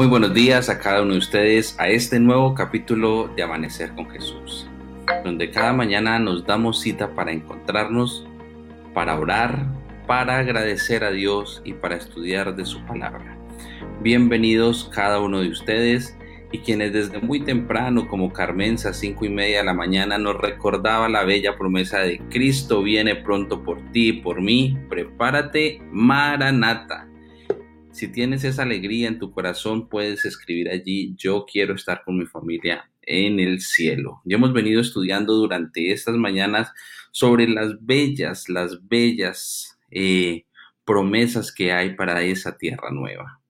Muy buenos días a cada uno de ustedes a este nuevo capítulo de Amanecer con Jesús, donde cada mañana nos damos cita para encontrarnos, para orar, para agradecer a Dios y para estudiar de su palabra. Bienvenidos cada uno de ustedes y quienes desde muy temprano, como Carmenza, cinco y media de la mañana, nos recordaba la bella promesa de Cristo viene pronto por ti y por mí. Prepárate, Maranata. Si tienes esa alegría en tu corazón, puedes escribir allí, yo quiero estar con mi familia en el cielo. Ya hemos venido estudiando durante estas mañanas sobre las bellas, las bellas eh, promesas que hay para esa tierra nueva.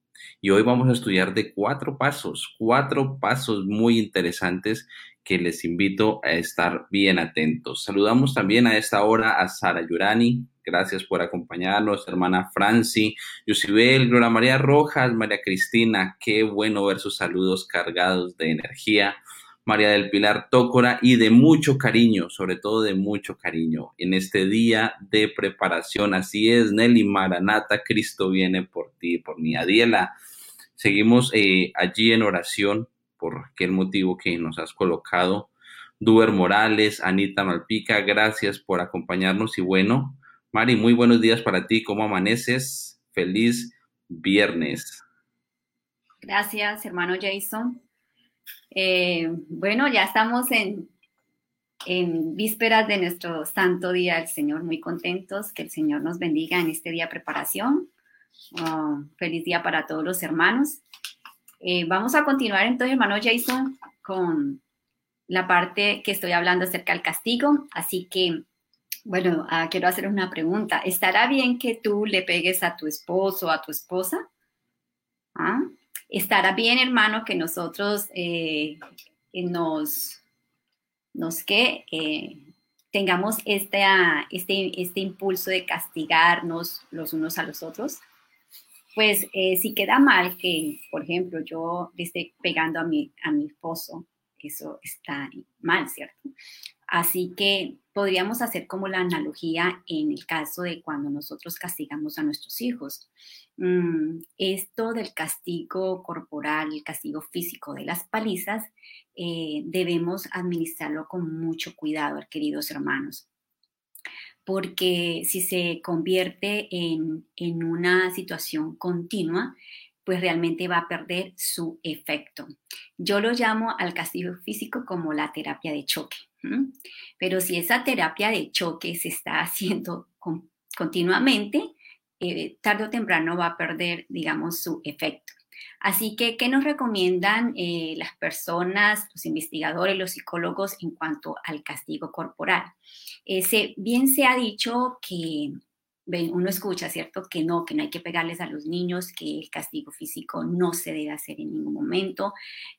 Y hoy vamos a estudiar de cuatro pasos, cuatro pasos muy interesantes que les invito a estar bien atentos. Saludamos también a esta hora a Sara Yurani, Gracias por acompañarnos, hermana Franci, Yusibel, Gloria María Rojas, María Cristina. Qué bueno ver sus saludos cargados de energía. María del Pilar Tócora y de mucho cariño, sobre todo de mucho cariño en este día de preparación. Así es, Nelly Maranata, Cristo viene por ti, por mi Adiela. Seguimos eh, allí en oración por aquel motivo que nos has colocado. Duber Morales, Anita Malpica, gracias por acompañarnos y bueno, Mari, muy buenos días para ti. ¿Cómo amaneces? Feliz viernes. Gracias, hermano Jason. Eh, bueno, ya estamos en, en vísperas de nuestro santo día del Señor, muy contentos. Que el Señor nos bendiga en este día de preparación. Oh, feliz día para todos los hermanos. Eh, vamos a continuar entonces, hermano Jason, con la parte que estoy hablando acerca del castigo. Así que bueno, ah, quiero hacer una pregunta. ¿Estará bien que tú le pegues a tu esposo o a tu esposa? ¿Ah? ¿Estará bien, hermano, que nosotros eh, nos, nos que eh, tengamos este, este, este impulso de castigarnos los unos a los otros? Pues eh, si queda mal que, por ejemplo, yo le esté pegando a mi, a mi esposo, eso está mal, ¿cierto? Así que podríamos hacer como la analogía en el caso de cuando nosotros castigamos a nuestros hijos. Mm, esto del castigo corporal, el castigo físico de las palizas, eh, debemos administrarlo con mucho cuidado, queridos hermanos porque si se convierte en, en, una situación continua, pues realmente va a perder su efecto. Yo lo llamo al castigo físico como la terapia de choque. Pero si esa terapia de choque se está haciendo continuamente, eh, tarde o temprano va a perder, digamos, su efecto. Así que, ¿qué nos recomiendan eh, las personas, los investigadores, los psicólogos en cuanto al castigo corporal? bien se ha dicho que uno escucha, ¿cierto? Que no, que no hay que pegarles a los niños, que el castigo físico no se debe hacer en ningún momento,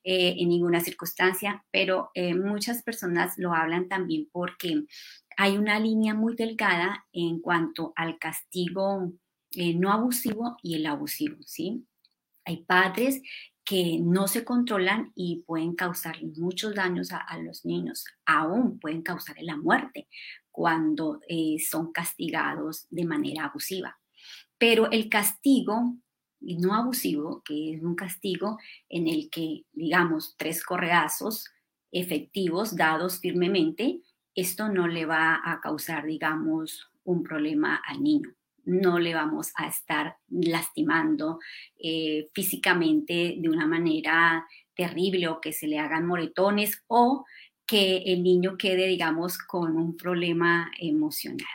eh, en ninguna circunstancia, pero eh, muchas personas lo hablan también porque hay una línea muy delgada en cuanto al castigo eh, no abusivo y el abusivo, ¿sí? Hay padres que no se controlan y pueden causar muchos daños a, los niños, aún pueden causar la muerte cuando eh, son castigados de manera abusiva. Pero el castigo no abusivo, que es un castigo en el que, digamos, tres correazos efectivos dados firmemente, esto no le va a causar, digamos, un problema al niño. No le vamos a estar lastimando eh, físicamente de una manera terrible o que se le hagan moretones o que el niño quede, digamos, con un problema emocional.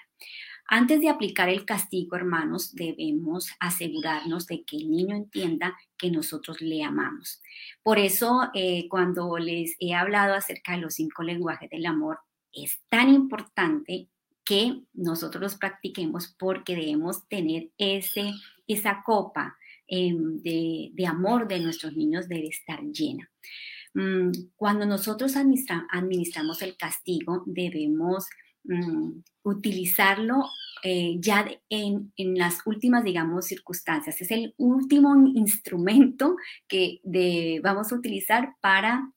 Antes de aplicar el castigo, hermanos, debemos asegurarnos de que el niño entienda que nosotros le amamos. Por eso, eh, cuando les he hablado acerca de los cinco lenguajes del amor, es tan importante que nosotros los practiquemos porque debemos tener ese, esa copa em, de, de amor de nuestros niños debe estar llena. Mm, cuando nosotros administramos el castigo, debemos mm, utilizarlo eh, ya en, las últimas, digamos, circunstancias. Es el último instrumento que vamos a utilizar para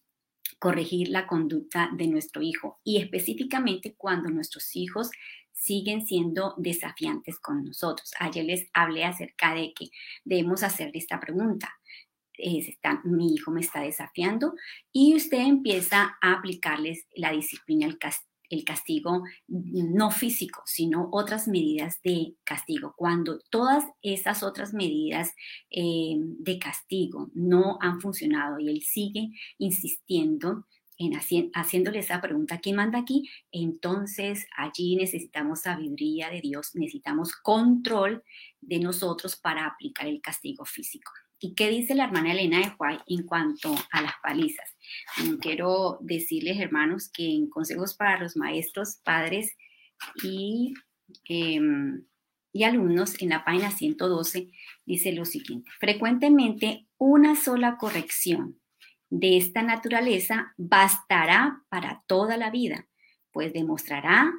corregir la conducta de nuestro hijo y específicamente cuando nuestros hijos siguen siendo desafiantes con nosotros. Ayer les hablé acerca de que debemos hacerle esta pregunta está, mi hijo me está desafiando y usted empieza a aplicarles la disciplina, el castigo no físico, sino otras medidas de castigo. Cuando todas esas otras medidas eh, de castigo no han funcionado y él sigue insistiendo en haciéndole esa pregunta, ¿quién manda aquí? Entonces allí necesitamos sabiduría de Dios, necesitamos control de nosotros para aplicar el castigo físico. ¿Y qué dice la hermana Elena de Juárez en cuanto a las palizas? Mm, quiero decirles, hermanos, que en Consejos para los Maestros, Padres y, em, y alumnos, en la página 112, dice lo siguiente. Frecuentemente, una sola corrección de esta naturaleza bastará para toda la vida, pues demostrará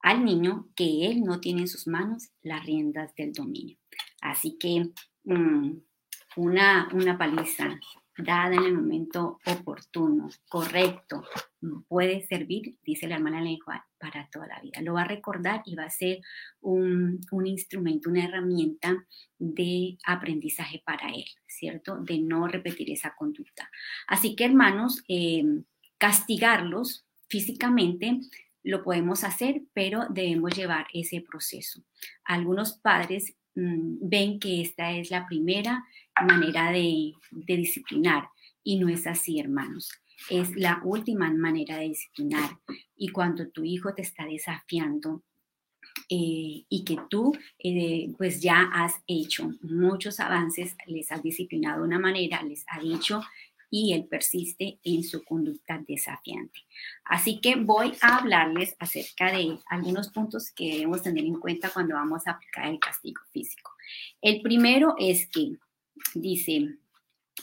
al niño que él no tiene en sus manos las riendas del dominio. Así que mm, una, una paliza dada en el momento oportuno, correcto, puede servir, dice la hermana lengua, para toda la vida. Lo va a recordar y va a ser un, instrumento, una herramienta de aprendizaje para él, ¿cierto? De no repetir esa conducta. Así que, hermanos, eh, castigarlos físicamente lo podemos hacer, pero debemos llevar ese proceso. Algunos padres mm, ven que esta es la primera manera de, disciplinar y no es así, hermanos. Es la última manera de disciplinar. Y cuando tu hijo te está desafiando, eh, y que tú eh, pues ya has hecho muchos avances, les has disciplinado de una manera, les ha dicho y él persiste en su conducta desafiante. Así que voy a hablarles acerca de algunos puntos que debemos tener en cuenta cuando vamos a aplicar el castigo físico. El primero es que dice,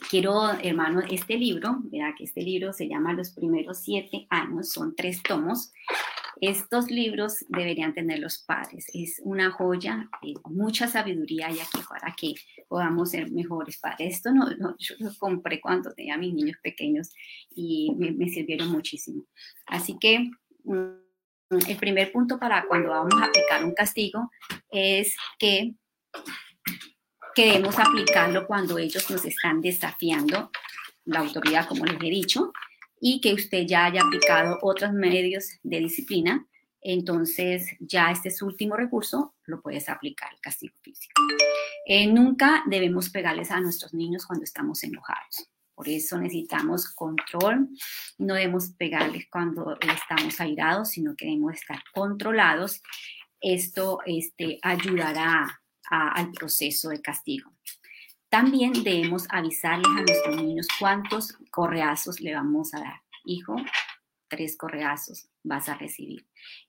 quiero, hermano, este libro, vea que este libro se llama Los primeros siete años, son tres tomos. Estos libros deberían tener los padres. Es una joya, eh, mucha sabiduría hay aquí para que podamos ser mejores padres. Esto no, yo lo compré cuando tenía mis niños pequeños y me, me sirvieron muchísimo. Así que mm, el primer punto para cuando vamos a aplicar un castigo es que queremos aplicarlo cuando ellos nos están desafiando, la autoridad, como les he dicho, y que usted ya haya aplicado otros medios de disciplina, entonces ya este es su último recurso, lo puedes aplicar, el castigo físico. Eh, nunca debemos pegarles a nuestros niños cuando estamos enojados. Por eso necesitamos control. No debemos pegarles cuando estamos airados, sino que debemos estar controlados. Esto este, ayudará al proceso de castigo. También debemos avisarles a nuestros niños cuántos correazos le vamos a dar. Hijo, tres correazos vas a recibir.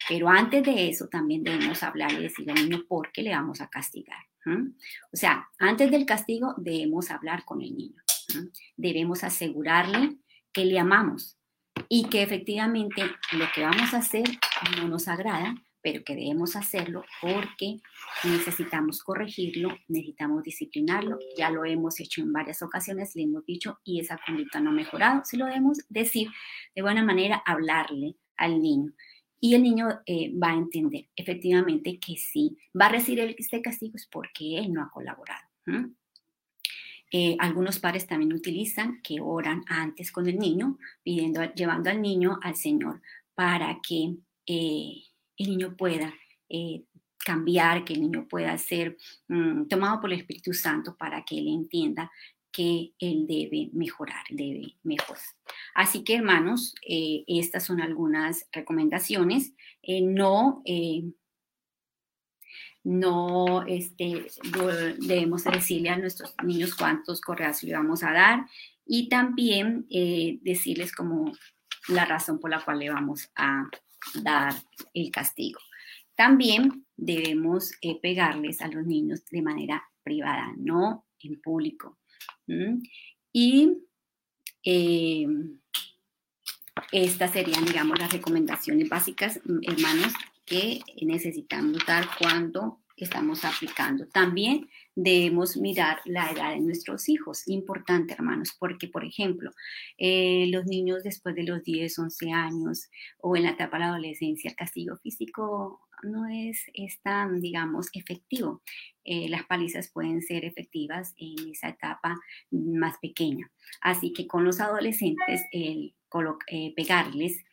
Pero antes de eso también debemos hablar y decirle al niño por qué le vamos a castigar. O sea, antes del castigo debemos hablar con el niño. Debemos asegurarle que le amamos y que efectivamente lo que vamos a hacer no nos agrada, pero que debemos hacerlo porque necesitamos corregirlo, necesitamos disciplinarlo, ya lo hemos hecho en varias ocasiones, le hemos dicho y esa conducta no ha mejorado, se lo debemos decir de buena manera, hablarle al niño. Y el niño eh, va a entender efectivamente que sí, va a recibir este castigo es porque él no ha colaborado. Eh, algunos padres también utilizan que oran antes con el niño, pidiendo, llevando al niño al Señor para que eh, el niño pueda eh, cambiar, que el niño pueda ser mm, tomado por el Espíritu Santo para que él entienda que él debe mejorar, debe mejorar. Así que hermanos, eh, estas son algunas recomendaciones. Eh, no, no este, debemos decirle a nuestros niños cuántos correos le vamos a dar y también decirles como la razón por la cual le vamos a dar el castigo. También debemos eh, pegarles a los niños de manera privada, no en público. Y em, estas serían, digamos, las recomendaciones básicas, hermanos, que necesitamos dar cuando estamos aplicando. También debemos mirar la edad de nuestros hijos. Importante, hermanos, porque, por ejemplo, eh, los niños después de los 10, 11 años o en la etapa de la adolescencia, el castigo físico no es, tan, digamos, efectivo. Eh, las palizas pueden ser efectivas en esa etapa más pequeña. Así que con los adolescentes, el eh, pegarles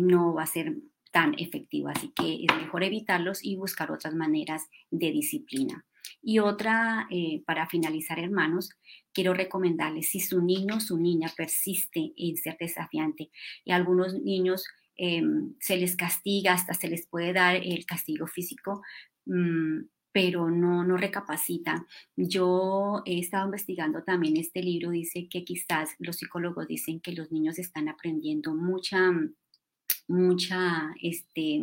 no va a ser tan efectivo. Así que es mejor evitarlos y buscar otras maneras de disciplina. Y otra, eh, para finalizar, hermanos, quiero recomendarles, si su niño o su niña persiste en ser desafiante, y a algunos niños em, se les castiga, hasta se les puede dar el castigo físico, mm, pero no, no recapacitan. Yo he estado investigando también este libro, dice que quizás los psicólogos dicen que los niños están aprendiendo mucha mucha este,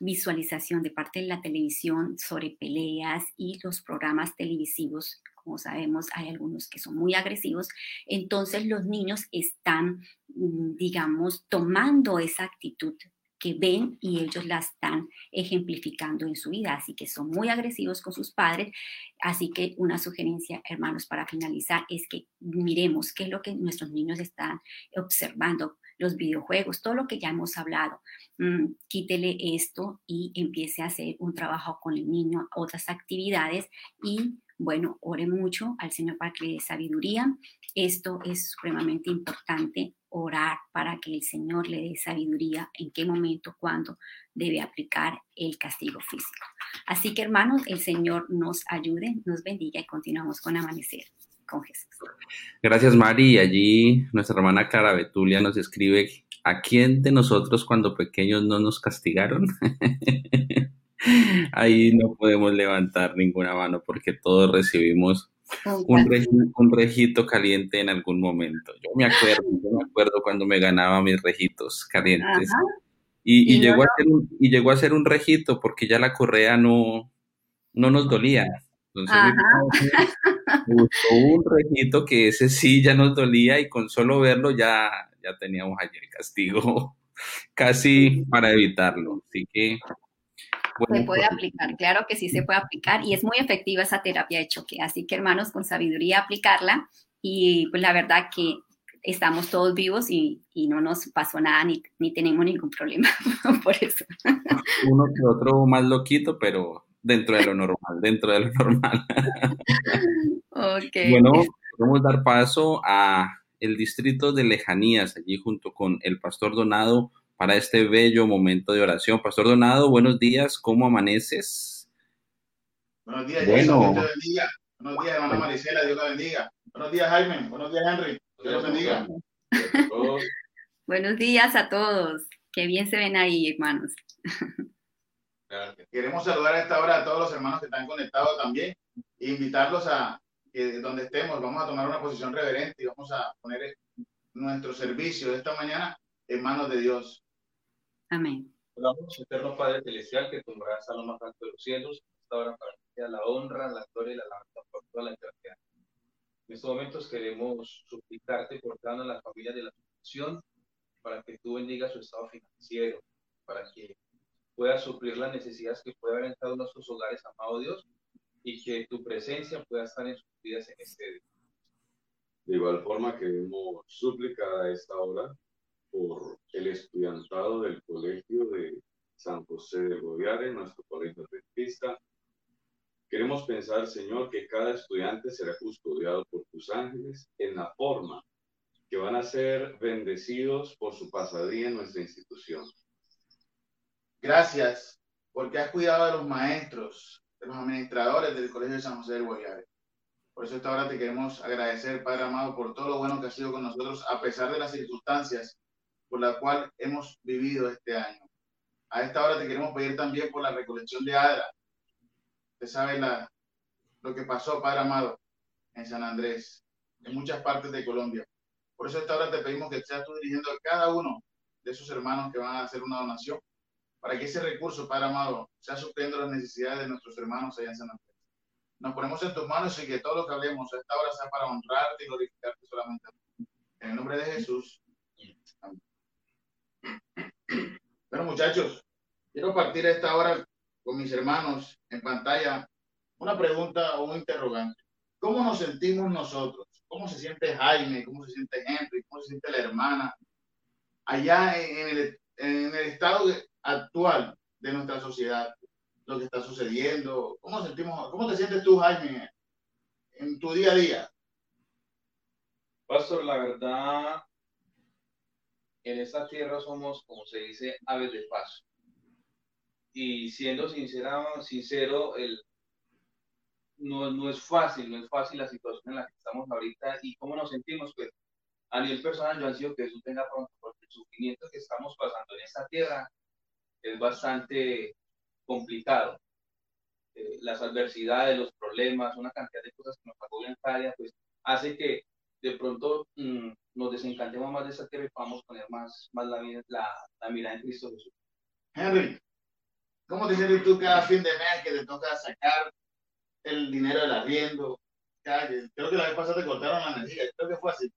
visualización de parte de la televisión sobre peleas y los programas televisivos. Como sabemos, hay algunos que son muy agresivos. Entonces los niños están, mm, digamos, tomando esa actitud que ven y ellos la están ejemplificando en su vida. Así que son muy agresivos con sus padres. Así que una sugerencia, hermanos, para finalizar, es que miremos qué es lo que nuestros niños están observando los videojuegos, todo lo que ya hemos hablado. Mm, quítele esto y empiece a hacer un trabajo con el niño, otras actividades y bueno, ore mucho al Señor para que le dé sabiduría. Esto es supremamente importante, orar para que el Señor le dé sabiduría en qué momento, cuándo debe aplicar el castigo físico. Así que hermanos, el Señor nos ayude, nos bendiga y continuamos con Amanecer con Jesús. Gracias, Mari. Y allí nuestra hermana Clara Betulia nos escribe, ¿a quién de nosotros cuando pequeños no nos castigaron? Ahí no podemos levantar ninguna mano porque todos recibimos un, rejito, caliente en algún momento. Yo me acuerdo, yo me acuerdo cuando me ganaba mis rejitos calientes. Y, llegó a ser un, y llegó a ser un rejito porque ya la correa no, no nos dolía. Entonces, un rejito que ese sí ya nos dolía y con solo verlo ya, ya teníamos allí el castigo casi para evitarlo. Así que... se puede pues, aplicar, claro que sí se puede aplicar y es muy efectiva esa terapia de choque. Así que hermanos, con sabiduría aplicarla y pues la verdad que estamos todos vivos y, y no nos pasó nada ni, ni tenemos ningún problema por eso. Uno que otro más loquito, pero dentro de lo normal, dentro de lo normal. Bueno, podemos dar paso a el distrito de Lejanías, allí junto con el pastor Donado, para este bello momento de oración. Pastor Donado, buenos días, ¿cómo amaneces? Buenos días, bueno. Dios te bendiga. Buenos días, hermana Marisela, Dios la bendiga. Buenos días, Jaime. Buenos días, Henry. Dios los bendiga. Buenos días a todos. Qué bien se ven ahí, hermanos. Queremos saludar a esta hora a todos los hermanos que están conectados también e invitarlos a que donde estemos vamos a tomar una posición reverente y vamos a poner nuestro servicio de esta mañana en manos de Dios. Amén. Oramos, eterno Padre Celestial, que tu morada a lo más alto de los cielos, esta hora para que sea la honra, la gloria y la alabanza por toda la eternidad. En estos momentos queremos suplicarte por cada una de las familias de la situación para que tú bendigas su estado financiero, para que pueda suplir las necesidades que puede haber en cada uno de sus hogares, amado Dios, y que tu presencia pueda estar en sus vidas en este día. De igual forma queremos suplicar a esta hora por el estudiantado del colegio de San José de Goviare, nuestro colegio adventista. Queremos pensar, Señor, que cada estudiante será custodiado por tus ángeles en la forma que van a ser bendecidos por su pasadía en nuestra institución. Gracias porque has cuidado de los maestros, de los administradores del Colegio de San José del Guayare. Por eso esta hora te queremos agradecer, Padre amado, por todo lo bueno que has sido con nosotros, a pesar de las circunstancias por las cuales hemos vivido este año. A esta hora te queremos pedir también por la recolección de Adra. Usted sabe la, lo que pasó, Padre amado, en San Andrés, en muchas partes de Colombia. Por eso esta hora te pedimos que seas tú dirigiendo a cada uno de esos hermanos que van a hacer una donación para que ese recurso, Padre amado, sea supliendo las necesidades de nuestros hermanos allá en San Andrés. Nos ponemos en tus manos y que todo lo que hablemos a esta hora sea para honrarte y glorificarte solamente. En el nombre de Jesús. Amén. Bueno, muchachos, quiero partir a esta hora con mis hermanos en pantalla una pregunta o un interrogante. ¿Cómo nos sentimos nosotros? ¿Cómo se siente Jaime? ¿Cómo se siente Henry? ¿Cómo se siente la hermana? Allá en el, en el estado actual de nuestra sociedad, lo que está sucediendo. ¿Cómo, sentimos, cómo te sientes tú, Jaime, en tu día a día? Pastor, la verdad, en esta tierra somos, como se dice, aves de paso. Y siendo sincera, sincero, el, no, no es fácil, no es fácil la situación en la que estamos ahorita y cómo nos sentimos, pues a nivel personal yo ansío que Jesús tenga pronto, porque el sufrimiento que estamos pasando en esta tierra es bastante complicado. Eh, las adversidades, los problemas, una cantidad de cosas que nos agobian cada día, pues hace que de pronto mm, nos desencantemos más de esa tierra y podamos poner más, más la, la, la mirada en Cristo Jesús. Henry, ¿cómo te sientes tú cada fin de mes que te toca sacar el dinero del arriendo? Creo que la vez pasada te cortaron la energía, creo que fue así.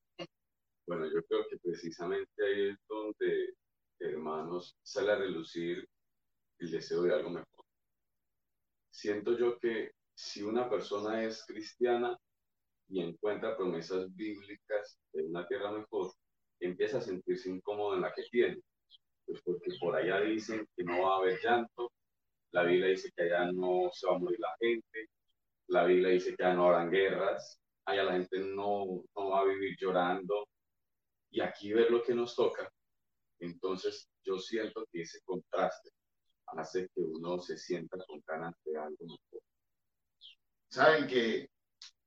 Bueno, yo creo que precisamente ahí es donde, sale a relucir el deseo de algo mejor. Siento yo que si una persona es cristiana y encuentra promesas bíblicas de una tierra mejor, empieza a sentirse incómodo en la que tiene. Pues porque por allá dicen que no va a haber llanto, la Biblia dice que allá no se va a morir la gente, la Biblia dice que allá no habrán guerras, allá la gente no, no va a vivir llorando, y aquí ver lo que nos toca, entonces yo siento que ese contraste hace que uno se sienta con ganas de algo mejor. Saben que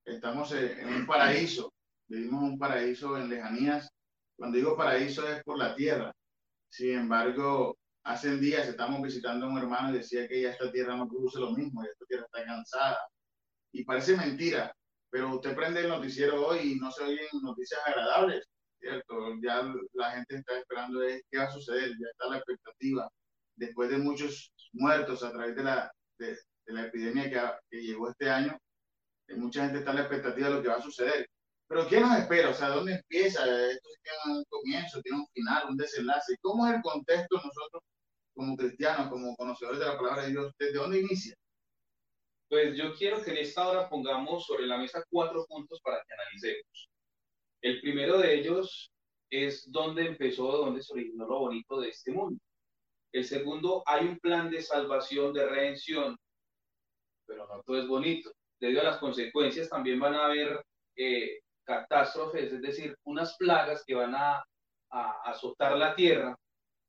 estamos en un paraíso, vivimos un paraíso en lejanías. Cuando digo paraíso es por la tierra. Sin embargo, hace días estamos visitando a un hermano y decía que ya esta tierra no produce lo mismo, ya esta tierra está cansada. Y parece mentira, pero usted prende el noticiero hoy y no se oyen noticias agradables. ¿Cierto? Ya la gente está esperando qué va a suceder, ya está la expectativa. Después de muchos muertos a través de la, de, la epidemia que, que, llegó este año, eh, mucha gente está en la expectativa de lo que va a suceder. Pero ¿qué nos espera? O sea, ¿dónde empieza? Esto tiene un comienzo, tiene un final, un desenlace. ¿Cómo es el contexto nosotros como cristianos, como conocedores de la palabra de Dios? ¿Desde dónde inicia? Pues yo quiero que en esta hora pongamos sobre la mesa cuatro puntos para que analicemos. El primero de ellos es dónde empezó, dónde se originó lo bonito de este mundo. El segundo, hay un plan de salvación, de redención, pero no todo es bonito. Debido a las consecuencias también van a haber eh, catástrofes, es decir, unas plagas que van a, azotar la tierra.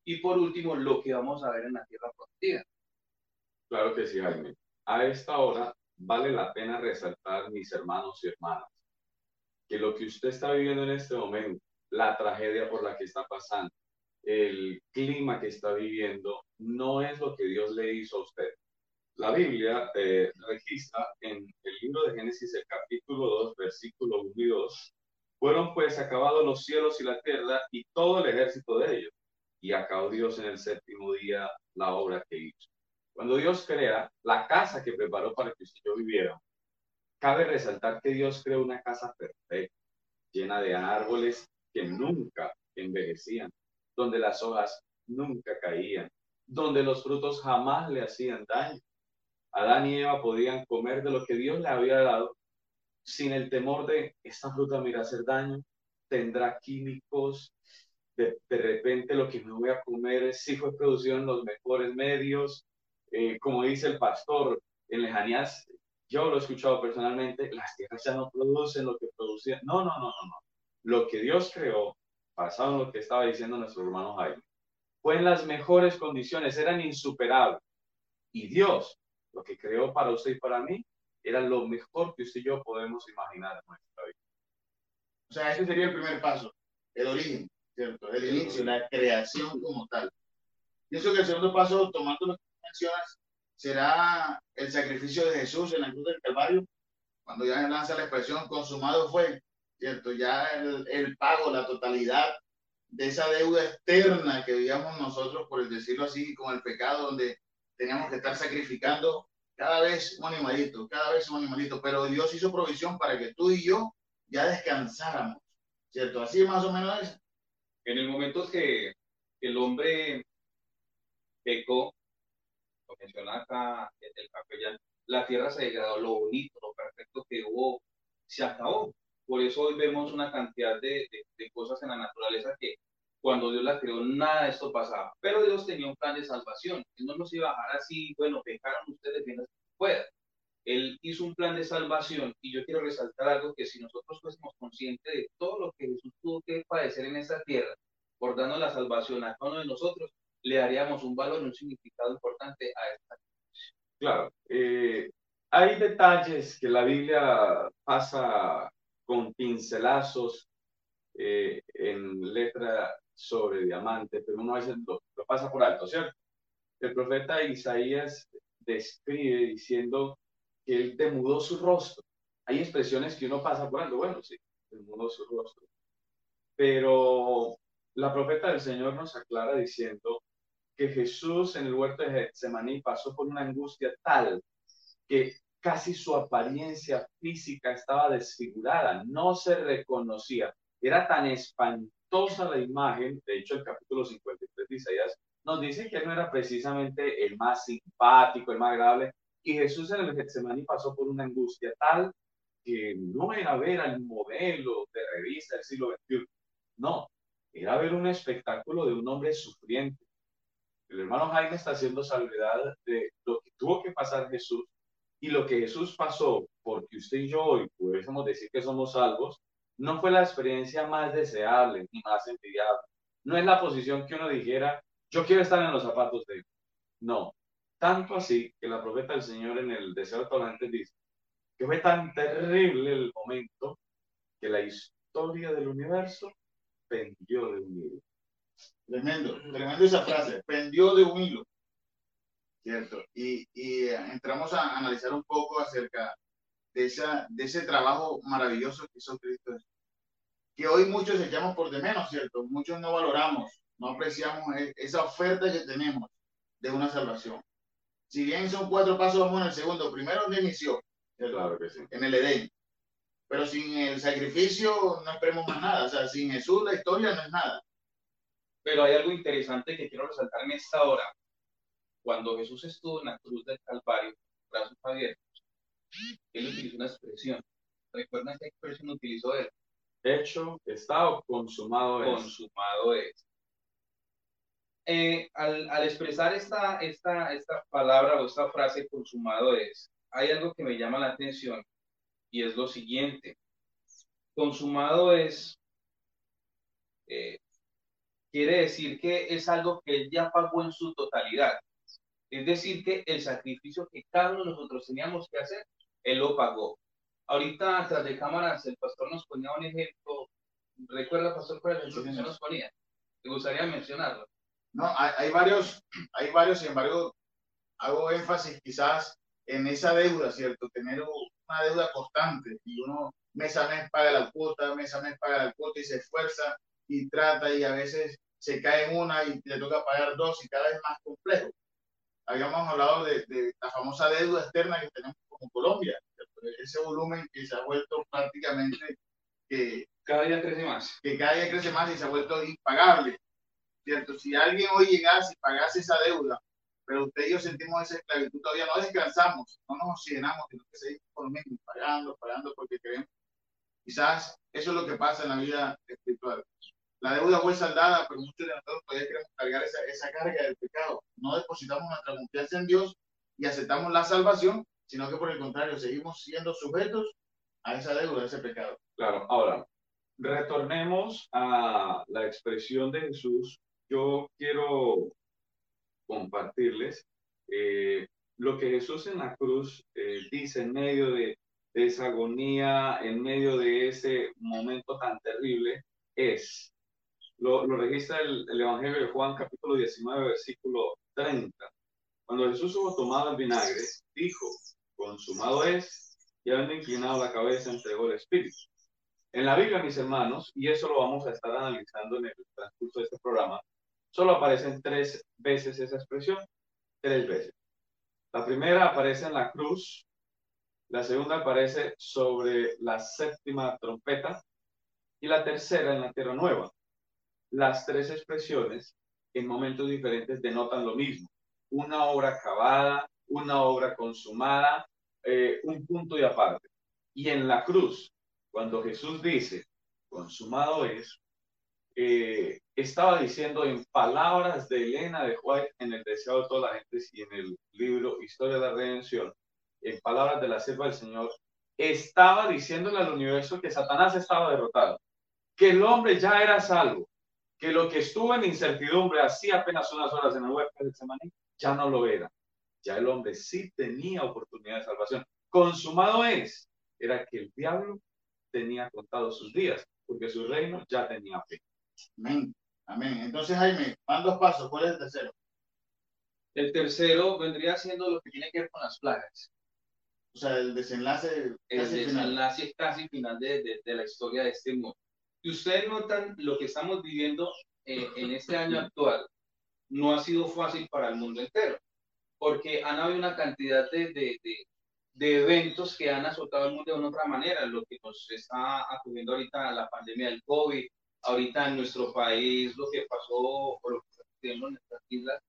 Y por último, lo que vamos a ver en la tierra prometida. Claro que sí, Jaime. A esta hora vale la pena resaltar, mis hermanos y hermanas, que lo que usted está viviendo en este momento, la tragedia por la que está pasando, el clima que está viviendo, no es lo que Dios le hizo a usted. La Biblia eh, registra en el libro de Génesis, el capítulo 2, versículo 1 y 2, fueron pues acabados los cielos y la tierra y todo el ejército de ellos. Y acabó Dios en el séptimo día la obra que hizo. Cuando Dios crea la casa que preparó para que usted y yo viviera, Cabe resaltar que Dios creó una casa perfecta, llena de árboles que nunca envejecían, donde las hojas nunca caían, donde los frutos jamás le hacían daño. Adán y Eva podían comer de lo que Dios le había dado sin el temor de esta fruta me irá a hacer daño, tendrá químicos, de, repente lo que me voy a comer sí fue producido en los mejores medios, eh, como dice el pastor, en lejanías yo lo he escuchado personalmente, las tierras ya no producen lo que producían. No, no, no, no, no. Lo que Dios creó, basado en lo que estaba diciendo nuestro hermano Jaime, fue en las mejores condiciones, eran insuperables. Y Dios, lo que creó para usted y para mí, era lo mejor que usted y yo podemos imaginar en nuestra vida. O sea, ese sería el primer paso, el origen, ¿cierto? El inicio, la creación como tal. Pienso que el segundo paso, tomando lo que mencionas, será el sacrificio de Jesús en la cruz del Calvario, cuando ya lanza la expresión consumado fue, ¿cierto? Ya el, el pago, la totalidad de esa deuda externa que vivíamos nosotros, por decirlo así, con el pecado, donde teníamos que estar sacrificando cada vez un animalito, cada vez un animalito, pero Dios hizo provisión para que tú y yo ya descansáramos, ¿cierto? Así más o menos. En el momento que el hombre pecó, menciona acá el capellán, la tierra se degradó, lo bonito, lo perfecto que hubo, se acabó. Por eso hoy vemos una cantidad de, de, cosas en la naturaleza que cuando Dios la creó, nada de esto pasaba. Pero Dios tenía un plan de salvación. Él no nos iba a bajar así, bueno, pecaron ustedes bien puedan. Él hizo un plan de salvación y yo quiero resaltar algo que si nosotros fuésemos conscientes de todo lo que Jesús tuvo que padecer en esta tierra por darnos la salvación a cada uno de nosotros, le daríamos un valor un significado importante a esta Claro, eh, hay detalles que la Biblia pasa con pincelazos eh, en letra sobre diamante, pero uno a veces lo, pasa por alto, ¿cierto? El profeta Isaías describe diciendo que él demudó su rostro. Hay expresiones que uno pasa por alto, bueno, sí, demudó su rostro. Pero la profeta del Señor nos aclara diciendo que Jesús en el huerto de Getsemaní pasó por una angustia tal que casi su apariencia física estaba desfigurada, no se reconocía. Era tan espantosa la imagen, de hecho el capítulo 53 de Isaías nos dice que no era precisamente el más simpático, el más agradable, y Jesús en el Getsemaní pasó por una angustia tal que no era ver al modelo de revista del siglo XXI, no, era ver un espectáculo de un hombre sufriente, el hermano Jaime está haciendo salvedad de lo que tuvo que pasar Jesús y lo que Jesús pasó, porque usted y yo hoy pudiésemos decir que somos salvos, no fue la experiencia más deseable ni más envidiable. No es la posición que uno dijera, yo quiero estar en los zapatos de él. No. Tanto así que la profeta del Señor en el Deseo Tolerante dice que fue tan terrible el momento que la historia del universo pendió de un. Tremendo, tremendo esa frase, pendió de un hilo, ¿cierto? Y, y eh, entramos a analizar un poco acerca de, esa, de ese trabajo maravilloso que hizo Cristo, que hoy muchos echamos por de menos, ¿cierto? Muchos no valoramos, no apreciamos e, esa oferta que tenemos de una salvación. Si bien son cuatro pasos, vamos en el segundo. Primero, donde inició, claro que sí. en el Edén. Pero sin el sacrificio no esperemos más nada. O sea, sin Jesús la historia no es nada. Pero hay algo interesante que quiero resaltar en esta hora. Cuando Jesús estuvo en la cruz del Calvario, brazos abiertos, él utilizó una expresión. ¿Recuerdan qué expresión utilizó él? Hecho, está consumado es. Consumado es. Eh, al, al, expresar esta, esta, esta palabra o esta frase consumado es, hay algo que me llama la atención y es lo siguiente. Consumado es eh, quiere decir que es algo que él ya pagó en su totalidad. Es decir, que el sacrificio que cada uno de nosotros teníamos que hacer, él lo pagó. Ahorita, tras de cámaras, el pastor nos ponía un ejemplo. ¿Recuerda, pastor, cuál es el ejemplo que nos ponía? ¿Te gustaría mencionarlo? No, hay, hay, varios, hay varios, sin embargo, hago énfasis quizás en esa deuda, ¿cierto? Tener una deuda constante y uno mes a mes paga la cuota, mes a mes paga la cuota y se esfuerza y trata y a veces se cae en una y le toca pagar dos y cada vez más complejo. Habíamos hablado de, la famosa deuda externa que tenemos como Colombia, ese volumen que se ha vuelto prácticamente que cada día crece más. Que cada día crece más y se ha vuelto impagable. ¿Cierto? Si alguien hoy llegase y pagase esa deuda, pero usted y yo sentimos esa esclavitud, todavía no descansamos, no nos oxigenamos, sino que seguimos por lo mismo, pagando, pagando porque queremos. Quizás eso es lo que pasa en la vida espiritual. La deuda fue saldada, pero muchos de nosotros todavía queremos cargar esa, esa carga del pecado. No depositamos nuestra confianza en Dios y aceptamos la salvación, sino que por el contrario, seguimos siendo sujetos a esa deuda, a ese pecado. Claro, ahora, retornemos a la expresión de Jesús. Yo quiero compartirles eh, lo que Jesús en la cruz eh, dice en medio de, de, esa agonía, en medio de ese momento tan terrible, es lo, registra el, Evangelio de Juan capítulo 19, versículo 30. Cuando Jesús hubo tomado el vinagre, dijo, consumado es, y habiendo inclinado la cabeza, entregó el Espíritu. En la Biblia, mis hermanos, y eso lo vamos a estar analizando en el transcurso de este programa, solo aparecen tres veces esa expresión, tres veces. La primera aparece en la cruz, la segunda aparece sobre la séptima trompeta y la tercera en la tierra nueva las tres expresiones en momentos diferentes denotan lo mismo. una obra acabada, una obra consumada, eh, un punto y aparte. Y en la cruz, cuando Jesús dice, consumado es, eh, estaba diciendo en palabras de Elena de White en el Deseado de toda la gente y en el libro Historia de la Redención, en palabras de la sierva del Señor, estaba diciéndole al universo que Satanás estaba derrotado, que el hombre ya era salvo, que lo que estuvo en incertidumbre hacía apenas unas horas en el huerto de Semaní, ya no lo era. Ya el hombre sí tenía oportunidad de salvación. Consumado es, era que el diablo tenía contado sus días, porque su reino ya tenía fe. Amén. Amén. Entonces, Jaime, van dos pasos. ¿Cuál es el tercero? El tercero vendría siendo lo que tiene que ver con las plagas. O sea, el desenlace El casi final. desenlace casi final de, de, de la historia de este mundo. Y ustedes notan lo que estamos viviendo eh, en este año actual, no ha sido fácil para el mundo entero, porque han habido una cantidad de, de, de, eventos que han azotado el mundo de una otra manera, lo que nos está acudiendo ahorita la pandemia del COVID, ahorita en nuestro país, lo que pasó o lo que sucediendo en nuestras islas.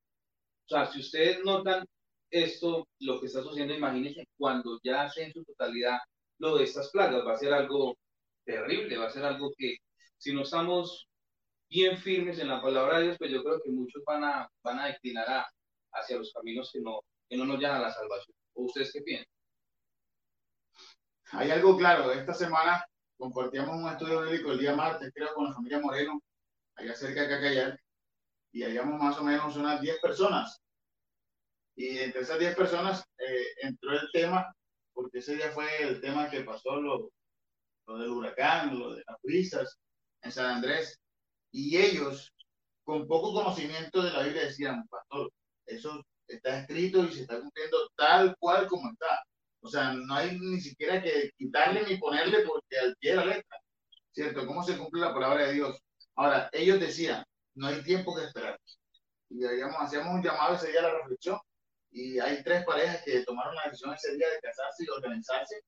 O sea, si ustedes notan esto, lo que está sucediendo, imagínense cuando ya sea en su totalidad lo de estas plagas, va a ser algo terrible, va a ser algo que si no estamos bien firmes en la palabra de Dios, pues yo creo que muchos van a, van a declinar a- hacia los caminos que no, que no nos llevan a la salvación. ¿O ustedes qué piensan? Hay algo claro. Esta semana compartíamos un estudio bíblico el día martes, creo, con la familia Moreno, allá cerca de Cacayal, y habíamos más o menos unas 10 personas. Y entre esas 10 personas eh, entró el tema, porque ese día fue el tema que pasó, lo, lo del huracán, lo de las brisas en San Andrés. Y ellos, con poco conocimiento de la Biblia, decían, pastor, eso está escrito y se está cumpliendo tal cual como está. O sea, no hay ni siquiera que quitarle ni ponerle porque al pie de la letra. ¿Cierto? ¿Cómo se cumple la palabra de Dios? Ahora, ellos decían, no hay tiempo que esperar. Y digamos, hacíamos un llamado ese día a la reflexión y hay tres parejas que tomaron la decisión ese día de casarse y organizarse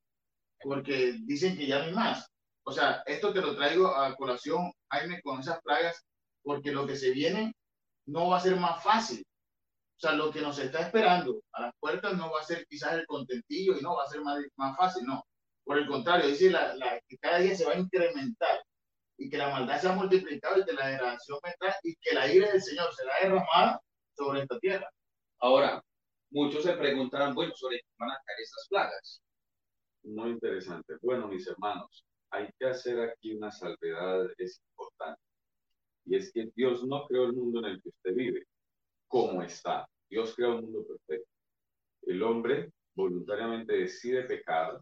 porque dicen que ya no hay más. O sea, esto te lo traigo a colación, Jaime, con esas plagas, porque lo que se viene no va a ser más fácil. O sea, lo que nos está esperando a las puertas no va a ser quizás el contentillo y no va a ser más, más fácil, no. Por el contrario, dice la, la, que cada día se va a incrementar y que la maldad se ha multiplicado y que la degradación vendrá y que la ira del Señor será derramada sobre esta tierra. Ahora, muchos se preguntarán, bueno, ¿sobre qué van a caer estas plagas? Muy interesante. Bueno, mis hermanos, hay que hacer aquí una salvedad, es importante. Y es que Dios no creó el mundo en el que usted vive como está. Dios creó un mundo perfecto. El hombre voluntariamente decide pecar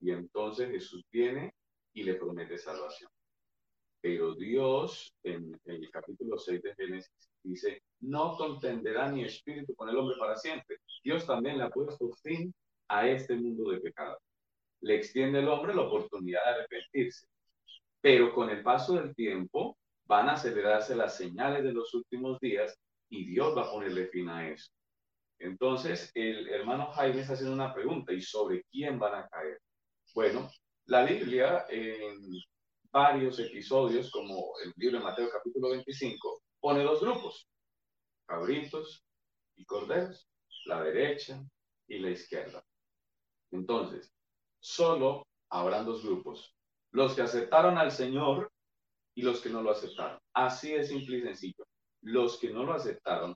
y entonces Jesús viene y le promete salvación. Pero Dios, en, en el capítulo 6 de Génesis, dice, no contenderá ni espíritu con el hombre para siempre. Dios también le ha puesto fin a este mundo de pecado. Le extiende al hombre la oportunidad de arrepentirse. Pero con el paso del tiempo van a acelerarse las señales de los últimos días y Dios va a ponerle fin a eso. Entonces, el hermano Jaime está haciendo una pregunta, ¿y sobre quién van a caer? Bueno, la Biblia en varios episodios, como el libro de Mateo capítulo 25, pone dos grupos, cabritos y corderos, la derecha y la izquierda. Entonces, solo habrán dos grupos, los que aceptaron al Señor y los que no lo aceptaron. Así de simple y sencillo. Los que no lo aceptaron,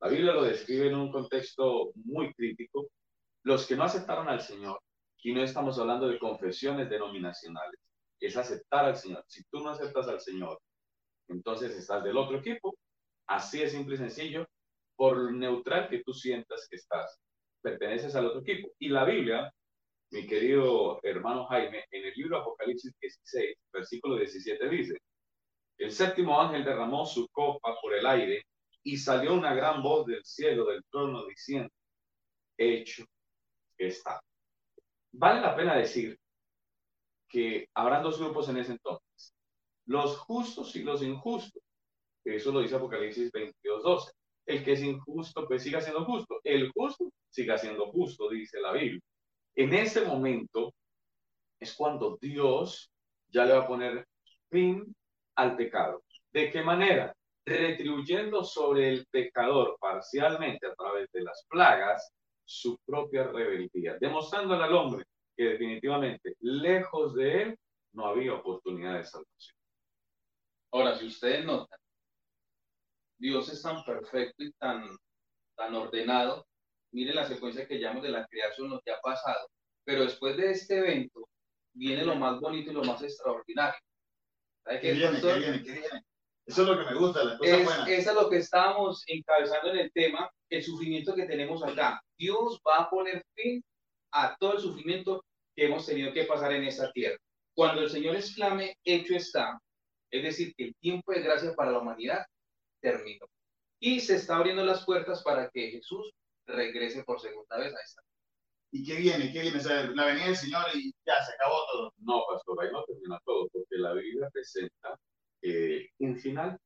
la Biblia lo describe en un contexto muy crítico, los que no aceptaron al Señor, y no estamos hablando de confesiones denominacionales, es aceptar al Señor. Si tú no aceptas al Señor, entonces estás del otro equipo. Así de simple y sencillo, por neutral que tú sientas que estás, perteneces al otro equipo. Y la Biblia, mi querido hermano Jaime, en el libro Apocalipsis 16, versículo 17 dice, el séptimo ángel derramó su copa por el aire y salió una gran voz del cielo del trono diciendo, hecho está. Vale la pena decir que habrán dos grupos en ese entonces, los justos y los injustos. Eso lo dice Apocalipsis 22, 12. El que es injusto, pues siga siendo justo. El justo siga siendo justo, dice la Biblia. En ese momento es cuando Dios ya le va a poner fin al pecado. ¿De qué manera? retribuyendo sobre el pecador parcialmente a través de las plagas su propia rebeldía, demostrándole al hombre que definitivamente lejos de él no había oportunidad de salvación. Ahora, si ustedes notan, Dios es tan perfecto y tan, tan ordenado. Miren la secuencia que llamamos de la creación, lo que ha pasado. Pero después de este evento, viene lo más bonito y lo más extraordinario. ¿Qué, ¿Qué viene, ¿Qué viene? ¿Qué viene? Eso es lo que me gusta, la cosa es, buena. Eso es lo que estábamos encabezando en el tema, el sufrimiento que tenemos acá. Dios va a poner fin a todo el sufrimiento que hemos tenido que pasar en esta tierra. Cuando el Señor exclame, hecho está, es decir, que el tiempo de gracia para la humanidad terminó. Y se está abriendo las puertas para que Jesús regrese por segunda vez a esta. ¿Y qué viene? ¿Qué viene? la venida del Señor y ya se acabó todo. No, pastor, ahí no termina todo, porque la Biblia presenta que un final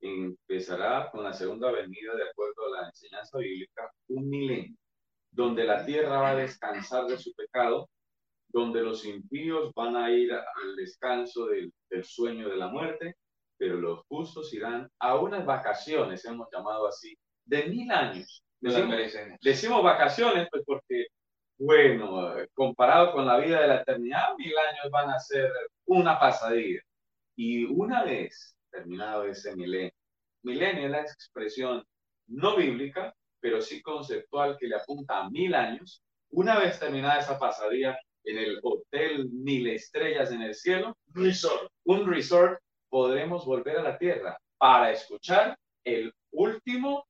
empezará con la segunda venida de acuerdo a la enseñanza bíblica, un milenio, donde la tierra va a descansar de su pecado, donde los impíos van a ir al descanso del, del sueño de la muerte, pero los justos irán a unas vacaciones, hemos llamado así, de mil años. Decimos, decimos vacaciones, pues porque, bueno, comparado con la vida de la eternidad, mil años van a ser una pasadilla. Y una vez terminado ese milenio, milenio es la expresión no bíblica, pero sí conceptual que le apunta a mil años. Una vez terminada esa pasadilla en el hotel mil estrellas en el cielo, resort. un resort podremos volver a la tierra para escuchar el último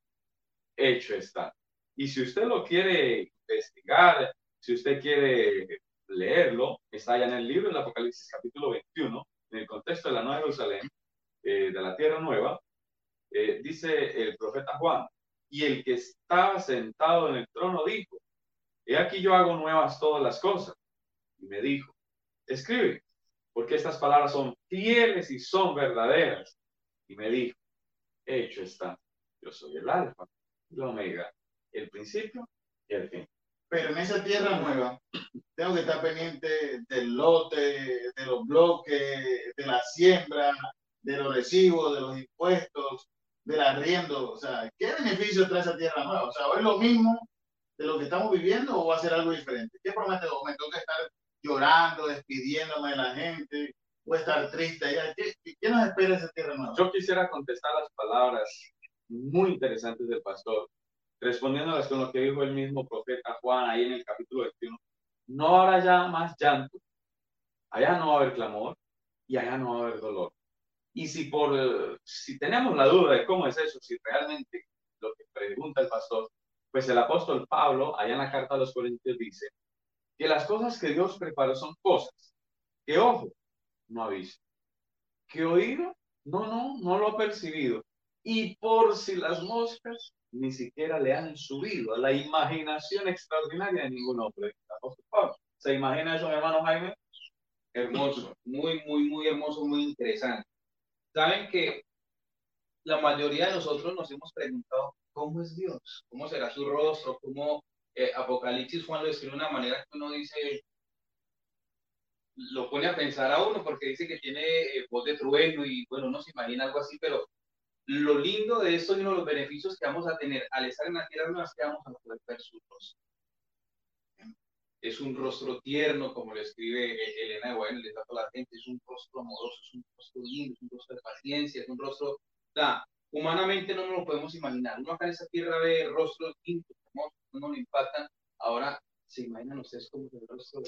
hecho está. Y si usted lo quiere investigar, si usted quiere leerlo, está allá en el libro del Apocalipsis capítulo 21, en el contexto de la Nueva Jerusalén, eh, de la Tierra Nueva, eh, dice el profeta Juan, y el que estaba sentado en el trono dijo, he aquí yo hago nuevas todas las cosas. Y me dijo, escribe, porque estas palabras son fieles y son verdaderas. Y me dijo, hecho está, yo soy el alfa, el omega, el principio y el fin. Pero en esa tierra nueva, tengo que estar pendiente del lote, de los bloques, de la siembra, de los recibos, de los impuestos, del arriendo. O sea, ¿qué beneficio trae esa tierra nueva? O sea, ¿es lo mismo de lo que estamos viviendo o va a ser algo diferente? ¿Qué promete? ¿O me toca estar llorando, despidiéndome de la gente, o estar triste. ¿Qué, qué nos espera ese tierra nueva? Yo quisiera contestar las palabras muy interesantes del pastor, respondiéndolas con lo que dijo el mismo profeta Juan ahí en el capítulo 21. No habrá ya más llanto, allá no va a haber clamor y allá no va a haber dolor. Y si por si tenemos la duda de cómo es eso, si realmente lo que pregunta el pastor, pues el apóstol Pablo, allá en la carta a los Corintios dice, que las cosas que Dios preparó son cosas que ojo no ha visto, que oído no, no, no lo ha percibido. Y por si las moscas ni siquiera le han subido a la imaginación extraordinaria de ningún hombre. ¿Se imagina eso, hermano Jaime? Hermoso, muy, muy, muy hermoso, muy interesante. Saben que la mayoría de nosotros nos hemos preguntado cómo es Dios, cómo será su rostro, cómo eh, Apocalipsis Juan lo describe de una manera que uno dice, lo pone a pensar a uno porque dice que tiene eh, voz de trueno y bueno, no se imagina algo así, pero lo lindo de esto y uno de los beneficios que vamos a tener al estar en la tierra no es que vamos a poder ver su rostro. Es un rostro tierno, como le escribe eh, Elena de Guayán, le da a la gente, es un rostro amoroso, es un rostro lindo, es un rostro de paciencia, es un rostro, humanamente no nos lo podemos imaginar. Uno acá en esta tierra ve rostros lindos, no le impactan. Ahora, ¿se imaginan ustedes cómo es el rostro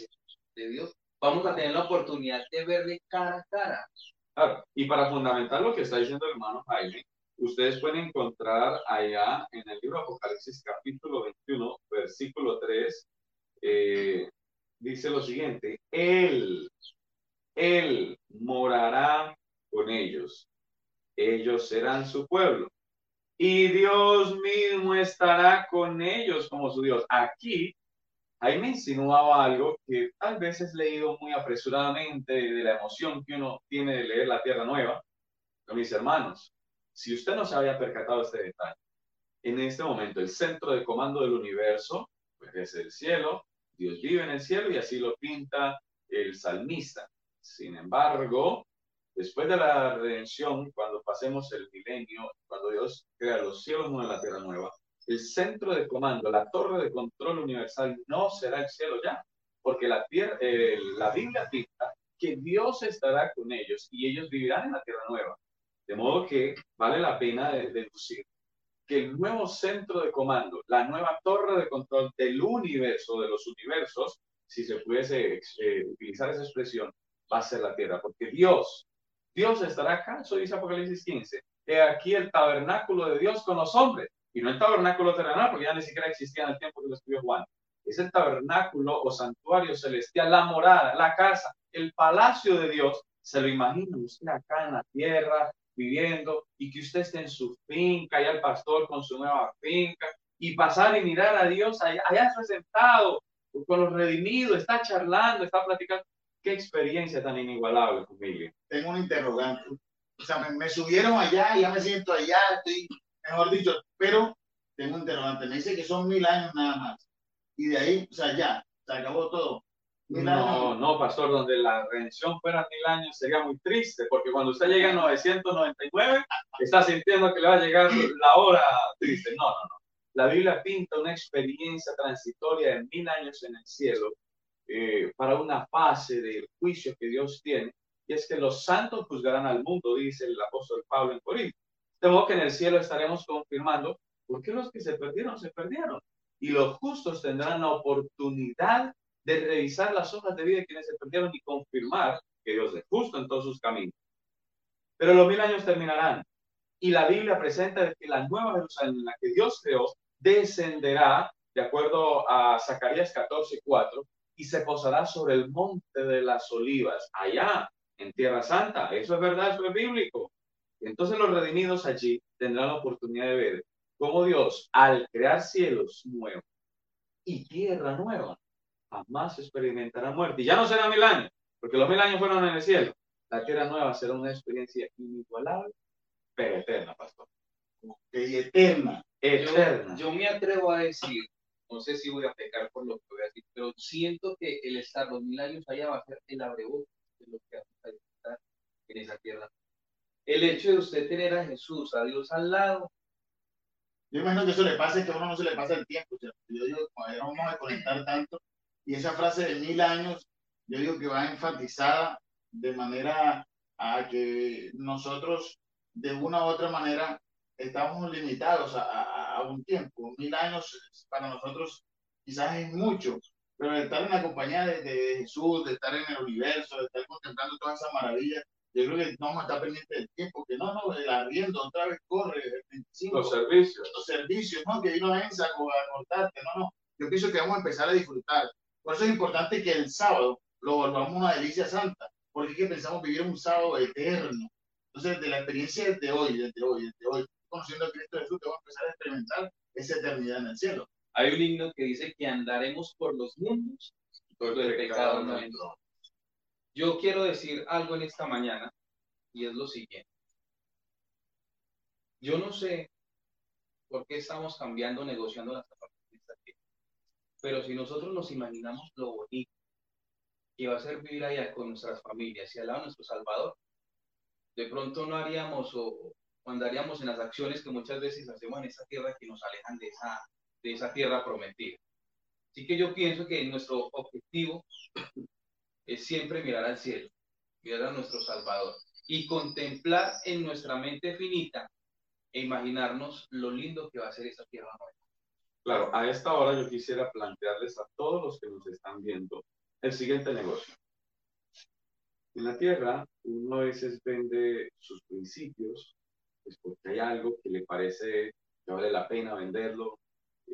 de, Dios? Vamos a tener la oportunidad de verle cara a cara. Y para fundamentar lo que está diciendo el hermano Jaime, ustedes pueden encontrar allá en el libro Apocalipsis capítulo 21, versículo 3, eh, dice lo siguiente, Él, Él morará con ellos, ellos serán su pueblo y Dios mismo estará con ellos como su Dios. Aquí, ahí me insinuaba algo que tal vez es leído muy apresuradamente de la emoción que uno tiene de leer la Tierra Nueva. Con mis hermanos, si usted no se había percatado este detalle, en este momento el centro de comando del universo pues es el cielo, Dios vive en el cielo y así lo pinta el salmista. Sin embargo, Después de la redención, cuando pasemos el milenio, cuando Dios crea los cielos nuevos y la tierra nueva, el centro de comando, la torre de control universal no será el cielo ya, porque la, tierra, eh, la Biblia dicta que Dios estará con ellos y ellos vivirán en la tierra nueva. De modo que vale la pena deducir que el nuevo centro de comando, la nueva torre de control del universo, de los universos, si se pudiese eh, utilizar esa expresión, va a ser la tierra, porque Dios, Dios estará acá, eso dice Apocalipsis 15, he aquí el tabernáculo de Dios con los hombres, y no el tabernáculo terrenal, porque ya ni siquiera existía en el tiempo que lo escribió Juan, es el tabernáculo o santuario celestial, la morada, la casa, el palacio de Dios, se lo imagina usted acá en la tierra, viviendo, y que usted esté en su finca, y el pastor con su nueva finca, y pasar y mirar a Dios allá, allá sentado con los redimidos, está charlando, está platicando. Qué experiencia tan inigualable, familia. Tengo un interrogante. O sea, me, subieron allá, ya me siento allá, estoy, mejor dicho, pero tengo un interrogante. Me dice que son mil años nada más. Y de ahí, o sea, ya, se acabó todo. no, no, pastor, donde la redención fuera mil años sería muy triste, porque cuando usted llega a 999, está sintiendo que le va a llegar la hora triste. No, no, no. La Biblia pinta una experiencia transitoria de mil años en el cielo eh, para una fase del juicio que Dios tiene, y es que los santos juzgarán al mundo, dice el apóstol Pablo en Corinto. De modo que en el cielo estaremos confirmando por qué los que se perdieron se perdieron, y los justos tendrán la oportunidad de revisar las hojas de vida de quienes se perdieron y confirmar que Dios es justo en todos sus caminos. Pero los mil años terminarán, y la Biblia presenta que la nueva Jerusalén en la que Dios creó descenderá, de acuerdo a Zacarías 14, 4, y se posará sobre el monte de las olivas, allá en Tierra Santa. Eso es verdad, eso es bíblico. Entonces los redimidos allí tendrán la oportunidad de ver cómo Dios, al crear cielos nuevos y tierra nueva, jamás experimentará muerte. Y ya no será mil años, porque los mil años fueron en el cielo. La tierra nueva será una experiencia inigualable, pero eterna, pastor. Y eterna. Yo, me atrevo a decir, no sé si voy a pecar por lo que voy a decir, pero siento que el estar los mil años allá va a ser el abrebote de lo que vamos a disfrutar en esa tierra. El hecho de usted tener a Jesús, a Dios al lado. Yo imagino que eso le pasa, que a uno no se le pasa el tiempo. yo digo, cuando vamos a conectar tanto, y esa frase de mil años, yo digo que va enfatizada de manera a que nosotros, de una u otra manera, estamos limitados a, a, un tiempo. Mil años para nosotros quizás es mucho, pero estar en la compañía de, de, Jesús, de estar en el universo, de estar contemplando todas esas maravillas, yo creo que no vamos a estar pendientes del tiempo, que no, no, el arriendo otra vez corre, el 25, los servicios. Los servicios, no, que vino a saco a cortarte, no, no. Yo pienso que vamos a empezar a disfrutar. Por eso es importante que el sábado lo volvamos una delicia santa, porque es que pensamos vivir un sábado eterno. Entonces, de la experiencia desde hoy, desde hoy, desde hoy, conociendo a Cristo Jesús, te va a empezar a experimentar esa eternidad en el cielo. Hay un himno que dice que andaremos por los mundos todo el pecado no Yo quiero decir algo en esta mañana y es lo siguiente. Yo no sé por qué estamos cambiando, negociando las aquí. Pero si nosotros nos imaginamos lo bonito que va a ser vivir allá con nuestras familias y al lado de nuestro Salvador, de pronto no haríamos o, andaríamos en las acciones que muchas veces hacemos en esa tierra que nos alejan de esa, de esa tierra prometida. Así que yo pienso que nuestro objetivo es siempre mirar al cielo, mirar a nuestro Salvador y contemplar en nuestra mente finita e imaginarnos lo lindo que va a ser esa tierra nueva. Claro, a esta hora yo quisiera plantearles a todos los que nos están viendo el siguiente negocio. En la tierra, uno a veces vende sus principios, pues porque hay algo que le parece que vale la pena venderlo,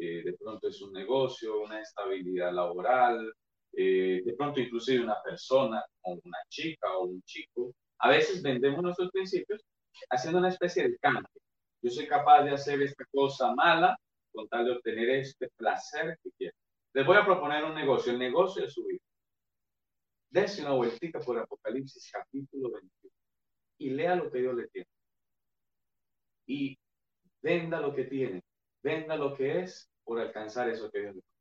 eh, de pronto es un negocio, una estabilidad laboral, eh, de pronto inclusive una persona o una chica o un chico. A veces vendemos nuestros principios haciendo una especie de cambio. Yo soy capaz de hacer esta cosa mala con tal de obtener este placer que quiero. Les voy a proponer un negocio, el negocio de su vida. Dese una vueltita por Apocalipsis capítulo 21 y lea lo que Dios le tiene y venda lo que tiene, venda lo que es por alcanzar eso que Dios le propone.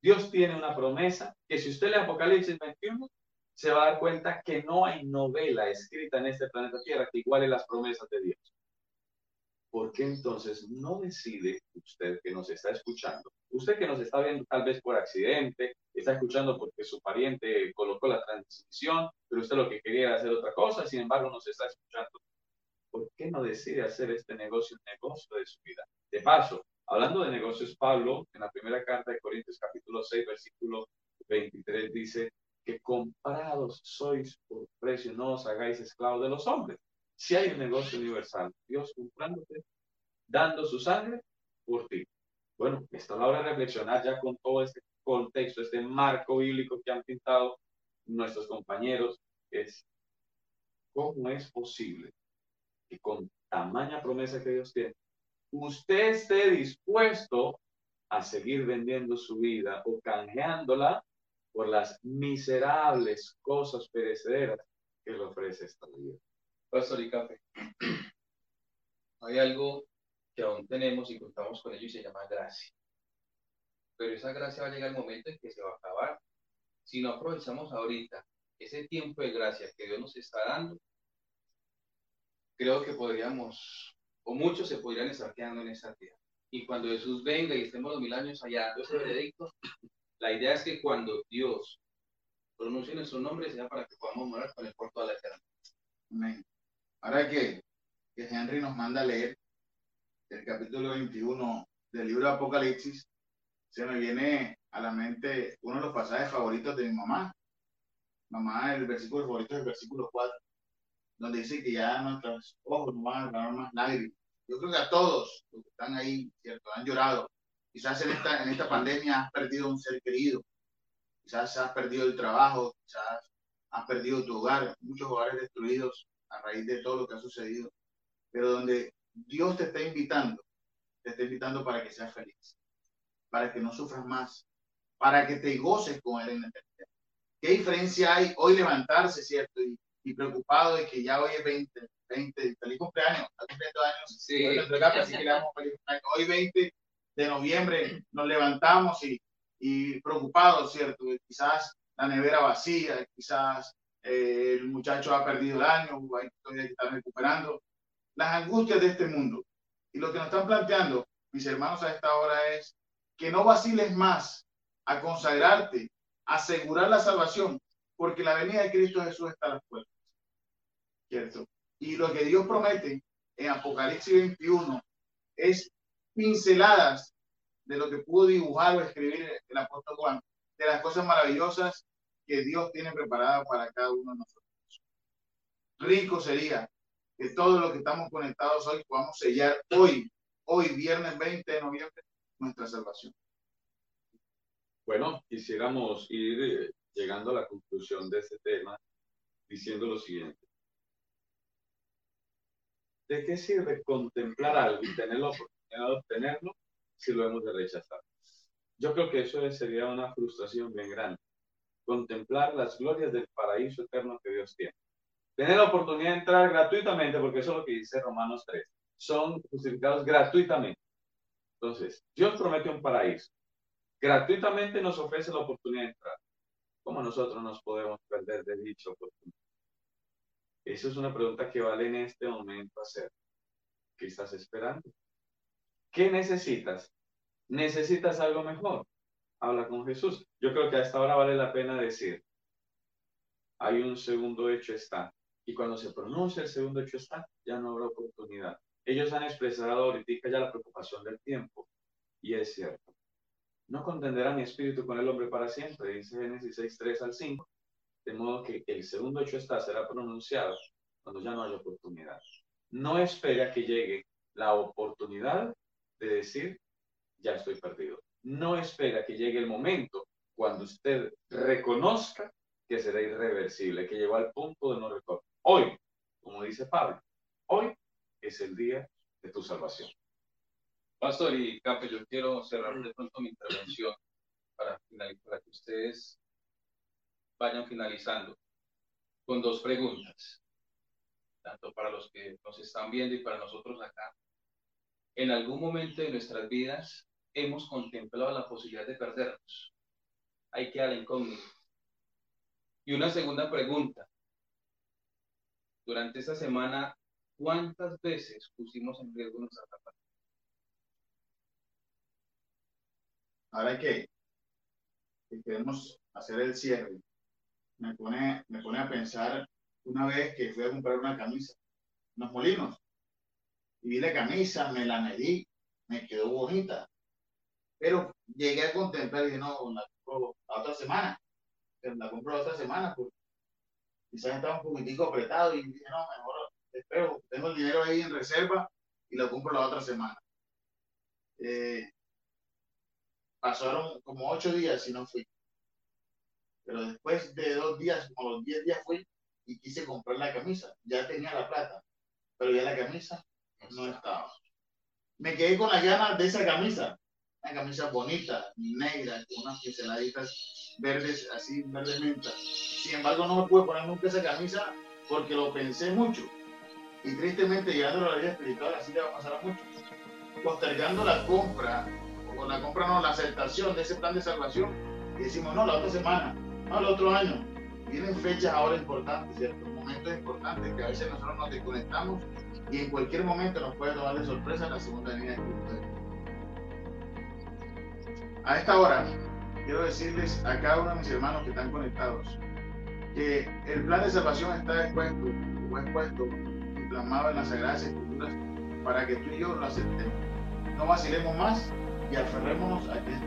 Dios tiene una promesa que si usted lee Apocalipsis 21, se va a dar cuenta que no hay novela escrita en este planeta Tierra que iguale las promesas de Dios. ¿Por qué entonces no decide usted que nos está escuchando? Usted que nos está viendo tal vez por accidente, está escuchando porque su pariente colocó la transmisión, pero usted lo que quería era hacer otra cosa, sin embargo nos está escuchando. ¿Por qué no decide hacer este negocio un negocio de su vida? De paso, hablando de negocios, Pablo, en la primera carta de Corintios capítulo 6, versículo 23, dice que comprados sois por precio, no os hagáis esclavos de los hombres. Si hay un negocio universal, Dios comprándote, dando su sangre por ti. Bueno, está la hora de reflexionar ya con todo este contexto, este marco bíblico que han pintado nuestros compañeros, es cómo es posible que con tamaña promesa que Dios tiene, usted esté dispuesto a seguir vendiendo su vida o canjeándola por las miserables cosas perecederas que le ofrece esta vida. Pastor y café. Hay algo que aún tenemos y contamos con ello y se llama gracia. Pero esa gracia va a llegar el momento en que se va a acabar. Si no aprovechamos ahorita ese tiempo de gracia que Dios nos está dando, creo que podríamos, o muchos se podrían estar quedando en esa tierra. Y cuando Jesús venga y estemos los mil años allá dando ese veredicto, la idea es que cuando Dios pronuncie nuestro nombre sea para que podamos morar con el por toda la eternidad. Amén. Ahora que, que Henry nos manda a leer el capítulo 21 del libro de Apocalipsis, se me viene a la mente uno de los pasajes favoritos de mi mamá. Mamá, el versículo favorito es el versículo 4, donde dice que ya nuestros ojos no van a ganar más lágrimas. Yo creo que a todos los que están ahí, ¿cierto? Han llorado. Quizás en esta, en esta pandemia has perdido un ser querido. Quizás has perdido el trabajo, quizás has perdido tu hogar, muchos hogares destruidos a raíz de todo lo que ha sucedido. Pero donde Dios te está invitando, te está invitando para que seas feliz, para que no sufras más, para que te goces con Él en la eternidad. ¿Qué diferencia hay hoy levantarse, cierto? Y, preocupado de que ya hoy es 20, 20, feliz cumpleaños, está cumpliendo años. Sí. Hoy, hoy 20 de noviembre nos levantamos y, y preocupados, ¿cierto? Quizás la nevera vacía, quizás eh, el muchacho ha perdido el año, hay que estar recuperando las angustias de este mundo. Y lo que nos están planteando, mis hermanos, a esta hora es que no vaciles más a consagrarte, a asegurar la salvación, porque la venida de Cristo Jesús está a las puertas. ¿Cierto? Y lo que Dios promete en Apocalipsis 21 es pinceladas de lo que pudo dibujar o escribir el apóstol Juan, de las cosas maravillosas que Dios tiene preparadas para cada uno de nosotros. Rico sería que todos los que estamos conectados hoy podamos sellar hoy, hoy, viernes 20 de noviembre, nuestra salvación. Bueno, quisiéramos ir eh, llegando a la conclusión de este tema diciendo lo siguiente. ¿De qué sirve contemplar algo y tener la oportunidad de obtenerlo si lo hemos de rechazar? Yo creo que eso sería una frustración bien grande. Contemplar las glorias del paraíso eterno que Dios tiene tener la oportunidad de entrar gratuitamente, porque eso es lo que dice Romanos 3. Son justificados gratuitamente. Entonces, Dios promete un paraíso. Gratuitamente nos ofrece la oportunidad de entrar. ¿Cómo nosotros nos podemos perder de dicha oportunidad? Esa es una pregunta que vale en este momento hacer. ¿Qué estás esperando? ¿Qué necesitas? ¿Necesitas algo mejor? Habla con Jesús. Yo creo que a esta hora vale la pena decir, hay un segundo hecho está. Y cuando se pronuncia el segundo hecho está, ya no habrá oportunidad. Ellos han expresado ahorita ya la preocupación del tiempo. Y es cierto. No contenderá mi espíritu con el hombre para siempre, dice Génesis 6, 3 al 5. De modo que el segundo hecho está será pronunciado cuando ya no haya oportunidad. No espera que llegue la oportunidad de decir, ya estoy perdido. No espera que llegue el momento cuando usted reconozca que será irreversible, que llegó al punto de no retorno. Hoy, como dice Pablo, hoy es el día de tu salvación. Pastor y Cape, yo quiero cerrar de pronto mi intervención para, para que ustedes vayan finalizando con dos preguntas, tanto para los que nos están viendo y para nosotros acá. En algún momento de nuestras vidas hemos contemplado la posibilidad de perdernos. Hay que dar incógnito. Y una segunda pregunta. Durante esta semana, ¿cuántas veces pusimos en riesgo nuestra capacidad? Ahora que, que queremos hacer el cierre, me pone, me pone a pensar una vez que fui a comprar una camisa, unos molinos, y vi la camisa, me la medí, me quedó bonita, pero llegué a contemplar y dije, no, la compro la otra semana, la compro la otra semana, porque quizás estaba un poquitico apretado y dije, no, mejor espero, tengo el dinero ahí en reserva y lo compro la otra semana. Eh, pasaron como ocho días y no fui. Pero después de dos días, como los diez días fui y quise comprar la camisa. Ya tenía la plata, pero ya la camisa no estaba. Me quedé con las ganas de esa camisa. Una camisa bonita, negra, con unas pinceladitas verdes, así, verde menta. Sin embargo, no me pude poner nunca esa camisa porque lo pensé mucho. Y tristemente, llegando a la vida espiritual, así le va a pasar a muchos. Postergando la compra, o la compra no, la aceptación de ese plan de salvación, y decimos, no, la otra semana, no, el otro año. Vienen fechas ahora importantes, ¿cierto? Momentos importantes que a veces nosotros nos desconectamos y en cualquier momento nos puede tomar de sorpresa la segunda venida de Cristo. A esta hora, quiero decirles a cada uno de mis hermanos que están conectados que el plan de salvación está expuesto, o expuesto, plasmado en las Sagradas Escrituras para que tú y yo lo aceptemos. No vacilemos más y aferrémonos a Cristo.